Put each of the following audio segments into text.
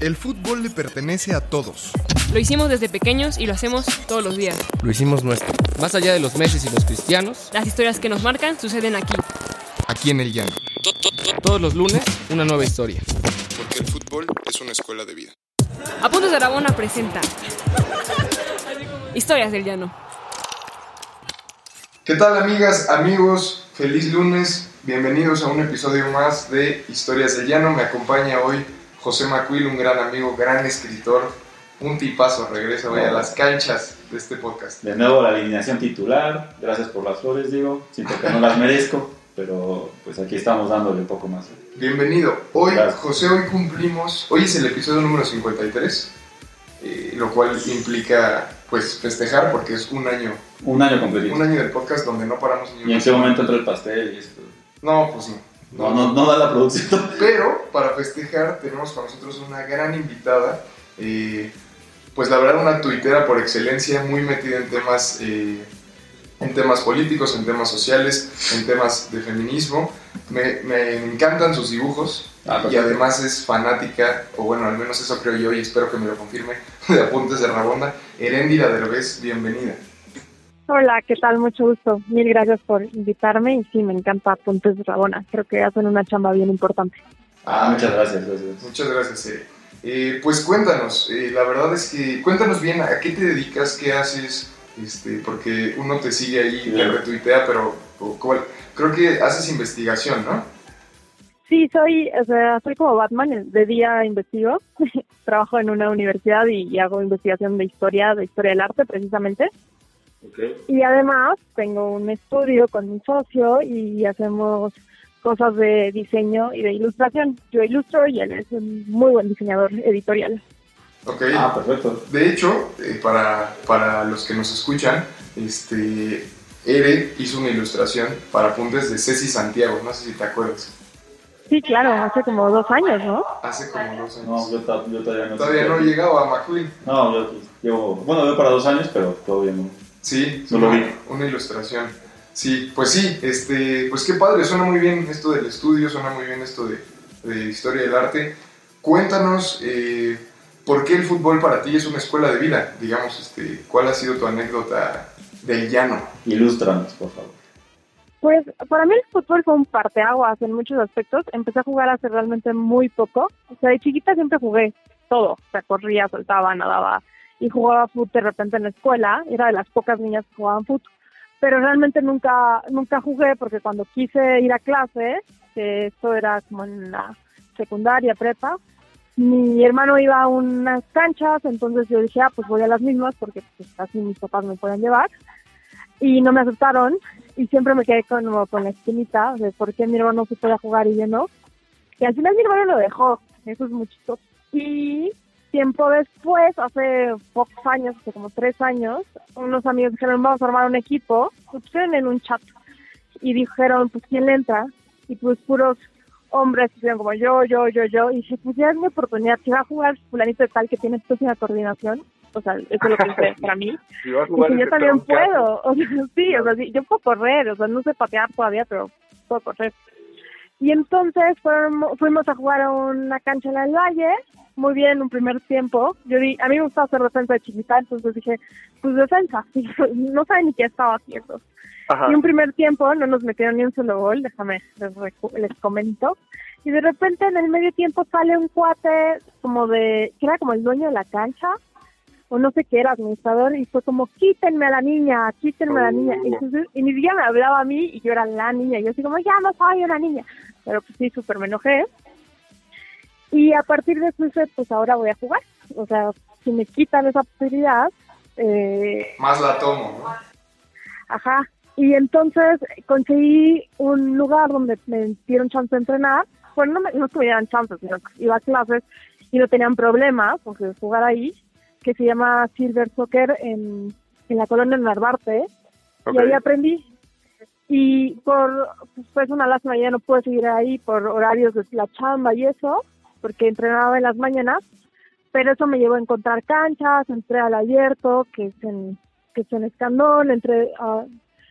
El fútbol le pertenece a todos. Lo hicimos desde pequeños y lo hacemos todos los días. Lo hicimos nuestro. Más allá de los Messi y los cristianos, Las historias que nos marcan suceden aquí. Aquí en el llano. todos los lunes, una nueva historia. Porque el fútbol es una escuela de vida. Apuntes de Aragona presenta Historias del Llano. ¿Qué tal amigas, amigos? Feliz lunes. Bienvenidos a un episodio más de Historias del Llano. Me acompaña hoy José Macuil, un gran amigo, gran escritor, un tipazo. Regresa hoy a las canchas de este podcast. De nuevo la alineación titular, gracias por las flores, digo, siento que no las merezco, pero pues aquí estamos dándole un poco más. Bienvenido. Hoy, Gracias. José, hoy cumplimos, hoy es el episodio número 53, eh, lo cual implica pues festejar porque es un año, Un año completito. un año del podcast donde no paramos ni Y en qué momento entra el pastel y esto. No, pues sí. No, no, no da la producción. Pero para festejar tenemos con nosotros una gran invitada, eh, pues la verdad una tuitera por excelencia, muy metida en temas, eh, en temas políticos, en temas sociales, en temas de feminismo. Me, me encantan sus dibujos Ah, y además es fanática, o bueno, al menos eso creo yo y espero que me lo confirme, de Apuntes de Rabonda. Heréndira Derbez, bienvenida. Hola, ¿qué tal? Mucho gusto. Mil gracias por invitarme y sí, me encanta Puntes de Rabona. Creo que hacen una chamba bien importante. Ah, muchas gracias, gracias. Muchas gracias, Ere. Eh, pues cuéntanos, eh, la verdad es que cuéntanos bien a qué te dedicas, qué haces, este, porque uno te sigue ahí, Sí. te retuitea, pero cuál- creo que haces investigación, ¿no? Sí, soy, o sea, soy como Batman, de día investigo, trabajo en una universidad y, y hago investigación de historia, de historia del arte precisamente. Y además tengo un estudio con mi socio y hacemos cosas de diseño y de ilustración. Yo ilustro y él es un muy buen diseñador editorial. Ok. Ah, perfecto. De hecho, eh, para, para los que nos escuchan, este, Ere hizo una ilustración para apuntes de Ceci Santiago, no sé si te acuerdas, Sí, claro, hace como dos años, ¿no? hace como dos No, años. yo, ta- yo todavía no. Todavía no llegaba a McQueen. No, yo llevo. Bueno, yo para dos años, pero todavía no. Sí, No lo una, vi. una ilustración. Sí, pues sí, este, pues qué padre, suena muy bien esto del estudio, suena muy bien esto de, de historia del arte. Cuéntanos eh, por qué el fútbol para ti es una escuela de vida, digamos, este, cuál ha sido tu anécdota del llano. Ilústranos, por favor. Pues para mí el fútbol fue un parteaguas en muchos aspectos. Empecé a jugar hace realmente muy poco. O sea, de chiquita siempre jugué todo. O sea, corría, saltaba, nadaba y jugaba fútbol de repente en la escuela. Era de las pocas niñas que jugaban fútbol. Pero realmente nunca nunca jugué porque cuando quise ir a clase, que esto era como en la secundaria, prepa, mi hermano iba a unas canchas, entonces yo dije, ah, pues voy a las mismas porque pues así mis papás me pueden llevar. Y no me aceptaron y siempre me quedé con, con la espinita de por qué mi hermano se puede jugar y yo no. Y al final mi hermano lo dejó, eso es muy chistoso. Y tiempo después, hace pocos años, hace como tres años, unos amigos dijeron, vamos a armar un equipo, pusieron en un chat y dijeron, pues ¿quién le entra? Y pues puros hombres como yo, yo, yo, yo, y dije, pues ya es mi oportunidad, si va a jugar fulanito de tal que tiene pésima coordinación, o sea, eso es lo que hice para mí, Dije, yo también puedo. O sea, sí, o sea, sí, yo puedo correr, o sea, no sé patear todavía, pero puedo correr. Y entonces fueron- fuimos a jugar a una cancha en el Valle, muy bien, un primer tiempo. Yo di, a mí me gustaba hacer defensa de chiquita, entonces dije, pues defensa, no saben ni qué estaba haciendo. Y un primer tiempo no nos metieron ni un solo gol, déjame, les, les comento. Y de repente en el medio tiempo sale un cuate como de, que era como el dueño de la cancha, o no sé qué era, administrador, y fue como, quítenme a la niña, quítenme a la niña. Y, entonces, y ni siquiera me hablaba a mí, y yo era la niña, y yo así como, ya no soy una niña. Pero pues sí, súper me enojé. Y a partir de eso dije, pues ahora voy a jugar. O sea, si me quitan esa posibilidad, eh, Más la tomo, ¿no? Ajá. Y entonces conseguí un lugar donde me dieron chance de entrenar. Bueno, no, me, no es que me dieran chance, sino que iba a clases y no tenían problemas porque jugar ahí, que se llama Silver Soccer en, en la colonia Narvarte. Y ahí aprendí. Y por, pues una lástima, ya no pude seguir ahí por horarios de la chamba y eso, porque entrenaba en las mañanas. Pero eso me llevó a encontrar canchas, entré al abierto, que es en, que es en Escandón, entré a,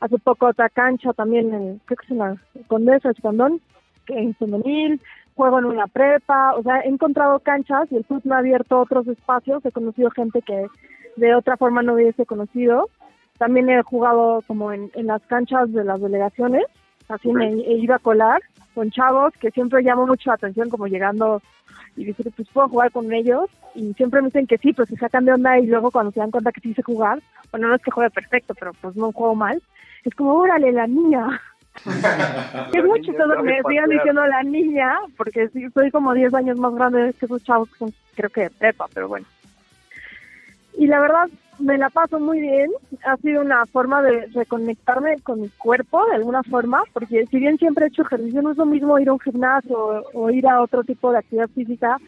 hace poco a otra cancha también, en, que es en la Condesa Escandón, que en femenil, juego en una prepa, o sea, he encontrado canchas y el club me ha abierto otros espacios, he conocido gente que de otra forma no hubiese conocido. También he jugado como en, en las canchas de las delegaciones, así me he ido a colar con chavos que siempre llamo mucho la atención como llegando y decir, pues puedo jugar con ellos y siempre me dicen que sí, pues se sacan de onda y luego cuando se dan cuenta que sí sé jugar, bueno, no es que juegue perfecto, pero pues no juego mal, es como, órale, la niña. es mucho todo me sigan diciendo la niña, porque sí, soy como 10 años más grande que esos chavos que son, creo que de prepa, pero bueno. Y la verdad, me la paso muy bien. Ha sido una forma de reconectarme con mi cuerpo de alguna forma, porque si bien siempre he hecho ejercicio, no es lo mismo ir a un gimnasio o, ir a otro tipo de actividad física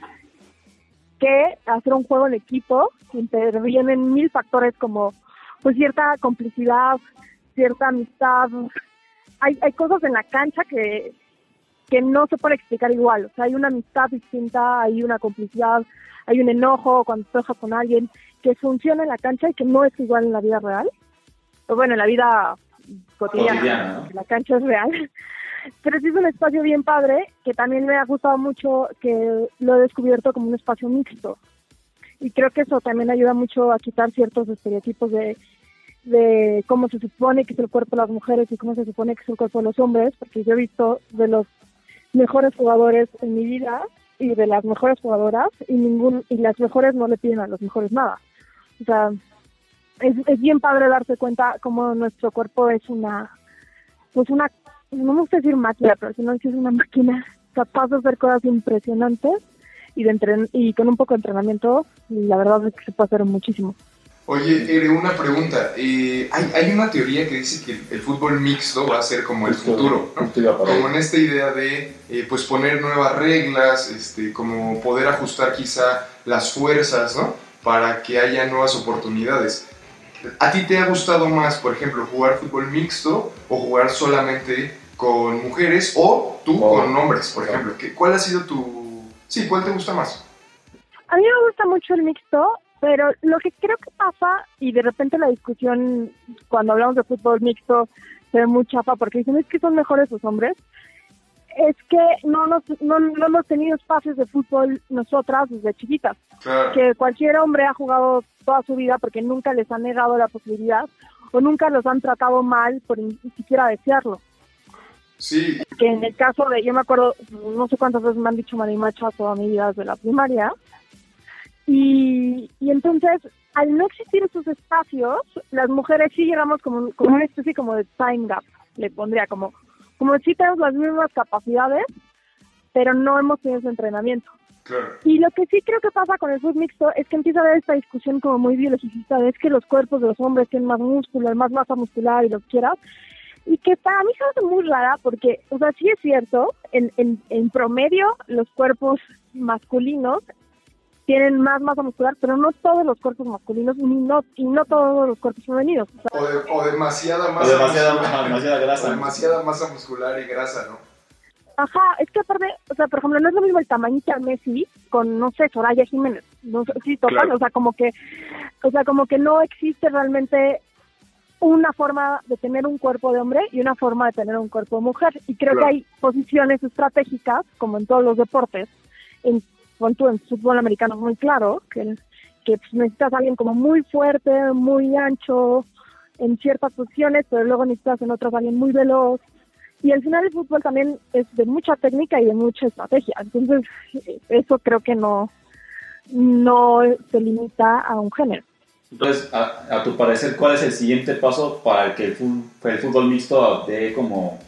que hacer un juego en equipo. Intervienen mil factores como pues cierta complicidad, cierta amistad. Hay, hay cosas en la cancha que, que no se puede explicar igual. O sea, hay una amistad distinta, hay una complicidad, hay un enojo cuando trabajas con alguien que funciona en la cancha y que no es igual en la vida real. O bueno, en la vida cotidiana, la cancha es real. Pero sí es un espacio bien padre, que también me ha gustado mucho, que lo he descubierto como un espacio mixto. Y creo que eso también ayuda mucho a quitar ciertos estereotipos de, de cómo se supone que es el cuerpo de las mujeres y cómo se supone que es el cuerpo de los hombres, porque yo he visto de los mejores jugadores en mi vida y de las mejores jugadoras y ningún y las mejores no le piden a los mejores nada. O sea, es, es bien padre darse cuenta cómo nuestro cuerpo es una, pues una, no me gusta decir máquina, pero si no es una máquina capaz de hacer cosas impresionantes y de entren y con un poco de entrenamiento, la verdad es que se puede hacer muchísimo. Oye, Ere, una pregunta. Eh, hay, hay una teoría que dice que el, el fútbol mixto va a ser como el futuro, Como en esta idea de eh, pues poner nuevas reglas, este, como poder ajustar quizá las fuerzas, ¿no? Para que haya nuevas oportunidades. ¿A ti te ha gustado más, por ejemplo, jugar fútbol mixto o jugar solamente con mujeres o tú O- con hombres, por o- ejemplo? ¿Qué- ¿Cuál ha sido tu... Sí, ¿cuál te gusta más? A mí me gusta mucho el mixto, pero lo que creo que pasa, y de repente la discusión cuando hablamos de fútbol mixto se ve muy chafa porque dicen es que son mejores los hombres, es que no, nos, no, no hemos tenido espacios de fútbol nosotras desde chiquitas. Claro. Que cualquier hombre ha jugado toda su vida porque nunca les han negado la posibilidad o nunca los han tratado mal por ni siquiera desearlo Sí, que en el caso de, yo me acuerdo, no sé cuántas veces me han dicho marimacha toda mi vida desde la primaria, y, y entonces, al no existir esos espacios, las mujeres sí llegamos como, como una especie como de time gap, le pondría como, como si tenemos las mismas capacidades, pero no hemos tenido ese entrenamiento. claro. Y lo que sí creo que pasa con el fútbol mixto es que empieza a haber esta discusión como muy biologicista de es que los cuerpos de los hombres tienen más músculo, más masa muscular y lo que quieras. Y que para mí se hace muy rara porque, o sea, sí es cierto, en, en, en promedio los cuerpos masculinos tienen más masa muscular, pero no todos los cuerpos masculinos ni no, y no todos los cuerpos femeninos. O sea, O, de- o demasiada O masa demasiada, muscular. demasiada O grasa. demasiada masa muscular y grasa, ¿no? Ajá, es que aparte, o sea, por ejemplo, no es lo mismo el tamañito de Messi con, no sé, Soraya Jiménez. No sé, sí, total, Claro. o sea, como que, o sea, como que no existe realmente una forma de tener un cuerpo de hombre y una forma de tener un cuerpo de mujer. Y creo Claro. que hay posiciones estratégicas, como en todos los deportes, en, pon tú, en fútbol americano muy claro, que, que pues, necesitas a alguien como muy fuerte, muy ancho, en ciertas posiciones, pero luego necesitas en otras a alguien muy veloz. Y al final el fútbol también es de mucha técnica y de mucha estrategia. Entonces, eso creo que no, no se limita a un género. Entonces, a, a tu parecer, ¿cuál es el siguiente paso para que el fútbol, el fútbol mixto dé como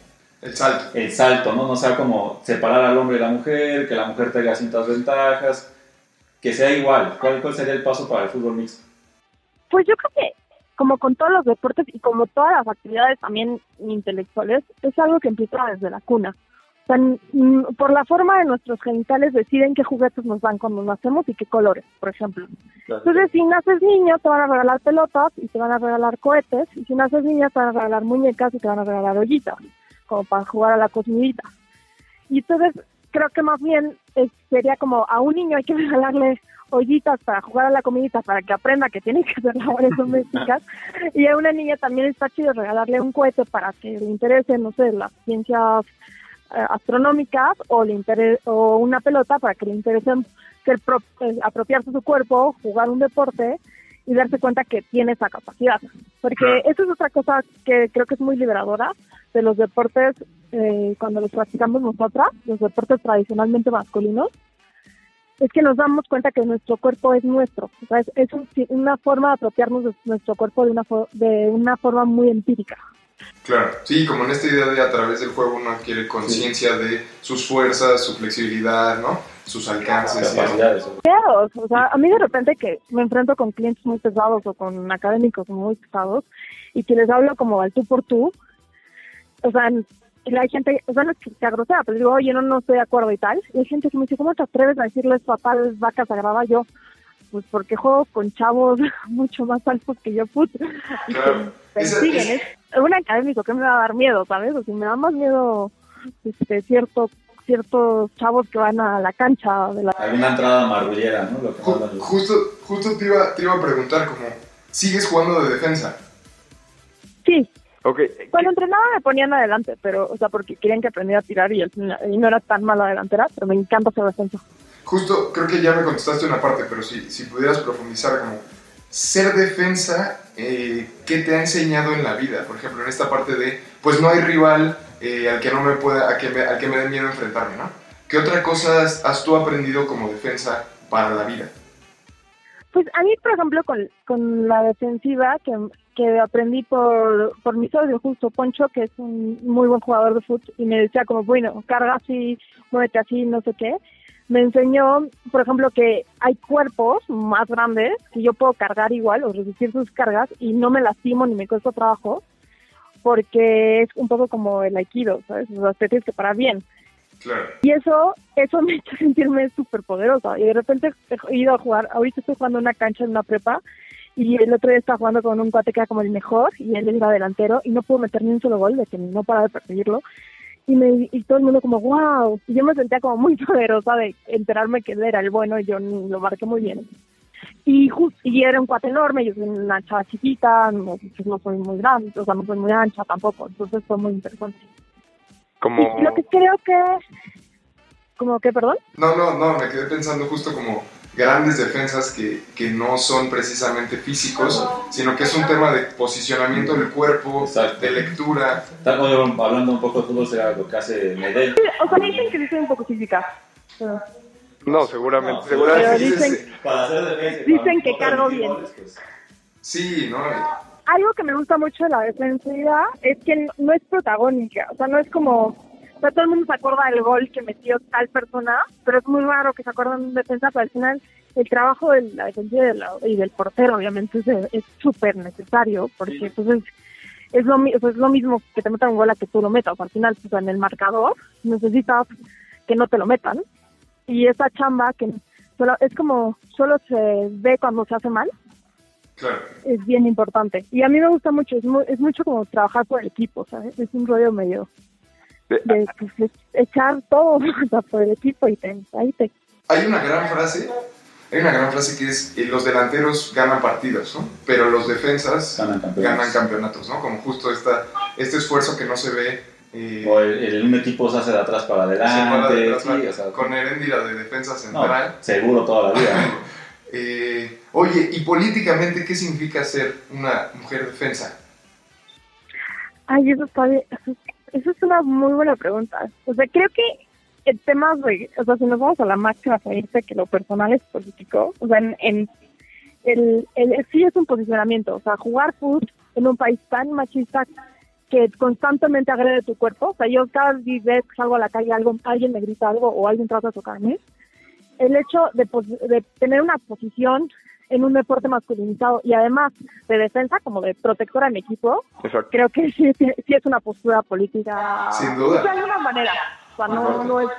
El salto. el salto, ¿no? No sea como separar al hombre y la mujer, que la mujer tenga ciertas ventajas, que sea igual. ¿Cuál, cuál sería el paso para el fútbol mixto? Pues yo creo que, como con todos los deportes y como todas las actividades también intelectuales, es algo que empieza desde la cuna. O sea, por la forma de nuestros genitales deciden qué juguetes nos dan cuando nacemos y qué colores, por ejemplo. Entonces, si naces niño, te van a regalar pelotas y te van a regalar cohetes. Y si naces niña, te van a regalar muñecas y te van a regalar ollitas, como para jugar a la cocinita. Y entonces, creo que más bien sería como a un niño hay que regalarle ollitas para jugar a la comidita, para que aprenda que tiene que hacer labores domésticas. Y a una niña también está chido regalarle un cohete para que le interese, no sé, las ciencias eh, astronómicas o, le intere- o una pelota para que le interese pro- eh, apropiarse su cuerpo, jugar un deporte y darse cuenta que tiene esa capacidad. Porque Claro. eso es otra cosa que creo que es muy liberadora de los deportes eh, cuando los practicamos nosotras, los deportes tradicionalmente masculinos, es que nos damos cuenta que nuestro cuerpo es nuestro. O sea, es, es un- una forma de apropiarnos de nuestro cuerpo de una, de una forma muy empírica. Claro, sí, como en esta idea de a través del juego uno adquiere conciencia de sus fuerzas, su flexibilidad, ¿no? Sus alcances. y eso. capacidades. Claro, o sea, a mí de repente que me enfrento con clientes muy pesados o con académicos muy pesados y que les hablo como al tú por tú, o sea, y hay gente, o sea, no es que sea grosera, pero digo, oye, no, no estoy de acuerdo y tal. Y hay gente que me dice, ¿cómo te atreves a decirles papá de vaca sagrada? Yo, pues porque juego con chavos mucho más altos que yo, put. Y Claro. que Esa- persiguen. es- Es un académico que me va a dar miedo, ¿sabes? O sea, me da más miedo este, cierto, ciertos chavos que van a la cancha de la Alguna entrada marrullera, ¿no? Lo que Ju- los- justo, justo te iba, te iba a preguntar, como, ¿sigues jugando de defensa? Sí, Ok, cuando entrenaba me ponían adelante, pero, o sea, porque querían que aprendiera a tirar y, final- y no era tan mala delantera, pero me encanta ser defensa. Justo, creo que ya me contestaste una parte, pero si, si pudieras profundizar como, ser defensa, eh, ¿qué te ha enseñado en la vida? Por ejemplo, en esta parte de, pues no hay rival eh, al que no me pueda, a que me- al que me dé miedo enfrentarme, ¿no? ¿Qué otra cosa has, has tú aprendido como defensa para la vida? Pues a mí, por ejemplo, con, con la defensiva que, que aprendí por, por mi socio justo, Poncho, que es un muy buen jugador de fútbol, y me decía como, bueno, carga así, muévete así, no sé qué. Me enseñó, por ejemplo, que hay cuerpos más grandes que yo puedo cargar igual o resistir sus cargas y no me lastimo ni me cuesta trabajo porque es un poco como el aikido, ¿sabes? O sea, te tienes que parar bien. Claro. Y eso, eso me hizo sentirme súper poderosa. Y de repente he ido a jugar, ahorita estoy jugando una cancha en una prepa, y el otro día estaba jugando con un cuate que era como el mejor, y él era delantero, y no pudo meter ni un solo gol, de que no paraba de perseguirlo. Y, me, y todo el mundo como, wow. Y yo me sentía como muy poderosa de enterarme que él era el bueno, y yo lo marqué muy bien. Y, just, y era un cuate enorme, yo soy una chava chiquita, no, pues no soy muy grande, o sea, no soy muy ancha tampoco, entonces fue muy interesante. como... Y lo que creo que... ¿Como que, perdón? No, no, no, me quedé pensando justo como grandes defensas que, que no son precisamente físicos, sino que es un tema de posicionamiento del cuerpo, Exacto. de lectura. Yo, hablando un poco de fútbol, será lo que hace Medel. O sea, dicen que soy un poco física. Pero- No, seguramente, No, seguramente. Pero sí, dicen, sí. Para hacer defensa. y Dicen para que cargo bien. pues, Sí, ¿no? algo que me gusta mucho de la defensiva es que no- no es protagónica. O sea, no es como. O sea, todo el mundo se acuerda del gol que metió tal persona, pero es muy raro que se acuerden de un defensa, pero al final el trabajo de la defensiva y, de la- y del portero, obviamente, es súper necesario, porque pues es, es, lo, mi- o sea, es lo mismo que te metan un gol a que tú lo metas. Al final, pues, en el marcador necesitas que no te lo metan. Y esa chamba que solo, es como, solo se ve cuando se hace mal, Claro. es bien importante. Y a mí me gusta mucho, es, mu- es mucho como trabajar por el equipo, ¿sabes? Es un rollo medio De- de pues, es echar todo o sea, por el equipo y te, ahí te... Hay una gran frase, hay una gran frase que es eh, los delanteros ganan partidos, ¿no? Pero los defensas Ganan campeonatos. ganan campeonatos, ¿no? Como justo esta, este esfuerzo que no se ve eh, O el, el- un equipo se hace de atrás para adelante. detrás, sí, o sea, con Heréndira de defensa no, central. seguro toda la vida. ¿no? Eh, oye, ¿y políticamente qué significa ser una mujer defensa? Ay, eso está bien. Eso, eso es una muy buena pregunta. O sea, creo que el tema de... O sea, si nos vamos a la máxima dice que lo personal es político, o sea, en... el, el, sí es un posicionamiento, o sea, jugar fútbol en un país tan machista que constantemente agrede tu cuerpo, o sea, yo cada vez que salgo a la calle algo, alguien me grita algo o alguien trata de tocarme, el hecho de, pos- de tener una posición en un deporte masculinizado y además de defensa como de protectora en mi equipo, Exacto. creo que sí, sí, sí es una postura política. Sin duda. De alguna manera. O sea, no, no, es,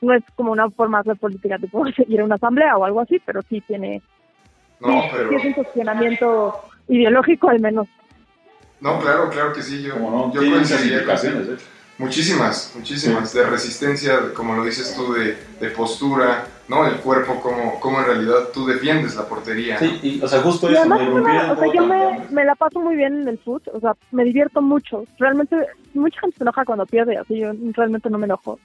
no es como una forma de política tipo seguir una asamblea o algo así, pero sí tiene. No, sí, pero... sí es un posicionamiento ideológico al menos. No, claro, claro que sí. Yo, no, yo. Muchísimas, muchísimas. De resistencia, como lo dices tú, de, de postura, ¿no? El cuerpo, cómo, cómo en realidad tú defiendes la portería. Sí, y, o sea, justo Y eso, me o sea, yo me la paso muy bien en el fútbol, o sea, me divierto mucho. Realmente, mucha gente se enoja cuando pierde, así yo realmente no me enojo.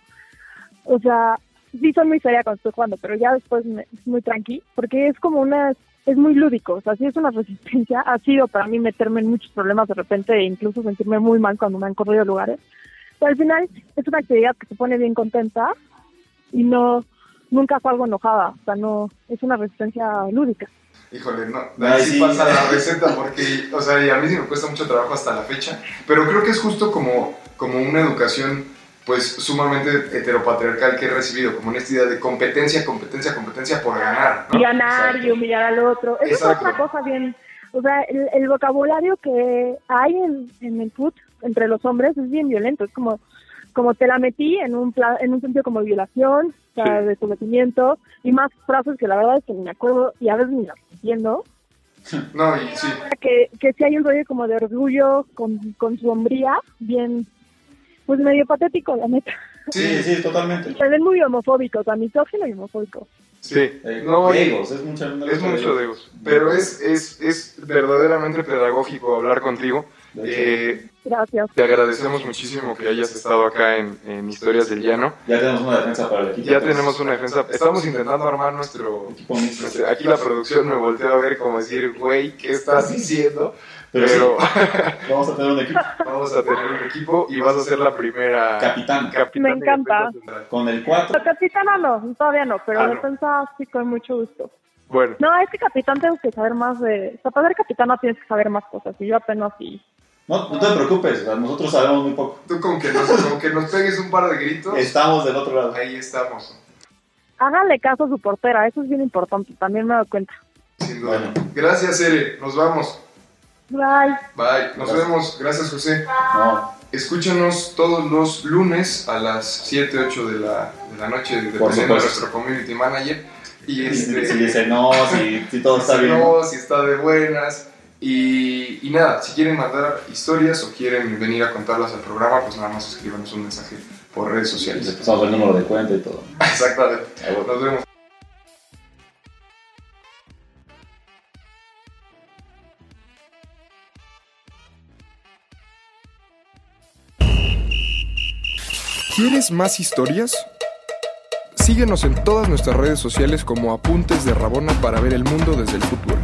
O sea, sí soy muy seria cuando estoy jugando, pero ya después me, es muy tranqui, porque es como una, es muy lúdico, o sea, sí es una resistencia. Ha sido para mí meterme en muchos problemas de repente e incluso sentirme muy mal cuando me han corrido lugares. Pero al final es una actividad que te pone bien contenta y no, nunca salgo enojada, o sea, no, es una resistencia lúdica. Híjole, no, Ay, ahí sí pasa la receta porque, o sea, y a mí sí me cuesta mucho trabajo hasta la fecha, pero creo que es justo como, como una educación pues sumamente heteropatriarcal que he recibido, como una idea de competencia, competencia, competencia por ganar, ¿no? y ganar Exacto. y humillar al otro. Eso Exacto. es otra cosa bien. O sea, el, el vocabulario que hay en, en el foot entre los hombres es bien violento. Es como como te la metí en un pla- en un sentido como violación, o sea, Sí. de sometimiento y más frases que la verdad es que ni me acuerdo y a veces ni las entiendo. No, y sí, Que, que sí hay un rollo como de orgullo con, con su hombría, bien, pues medio patético, la neta. Sí, sí, totalmente. Se ven muy homofóbicos, a misógino y homofóbico. Sí. Eh, No, y- egos, es mucho, Es mucho de egos. pero es, es, es verdaderamente pedagógico hablar contigo. De hecho, Eh, Gracias. te agradecemos muchísimo que hayas estado acá en, en Historias del Llano. ya tenemos una defensa para el equipo. Ya entonces, tenemos una defensa. Estamos intentando armar nuestro, equipo nuestro- Aquí la producción me volteó a ver como decir, güey, ¿qué estás diciendo? Pero, Pero sí, vamos a tener un equipo vamos a tener un equipo y vas a ser la primera capitán capitana Me encanta. con el 4. La capitana no, todavía no, pero Ah, no. defensa sí con mucho gusto. Bueno, No, es que capitán tengo que saber más de... O sea, para ser capitana tienes que saber más cosas y yo apenas sí. No, no te preocupes, o sea, nosotros sabemos muy poco. tú con que, nos, con que nos pegues un par de gritos, Estamos del otro lado. ahí estamos. Háganle caso a su portera, eso es bien importante, también me doy cuenta. Sin duda. Bueno. Gracias, Ere. Nos vamos. Bye. Bye. Nos Gracias. vemos. Gracias, José. No, Escúchanos todos los lunes a las 7, 8 de la, de la noche, dependiendo de nuestro community manager. Y si, este, si dice no, si, si todo está si bien. no, si está de buenas. Y, y nada, si quieren mandar historias o quieren venir a contarlas al programa, pues nada más escríbanos un mensaje por redes Les sociales. pasamos el número de cuenta y todo. Exactamente. Ah. Nos vemos. ¿Quieres más historias? Síguenos en todas nuestras redes sociales como Apuntes de Rabona para ver el mundo desde el fútbol.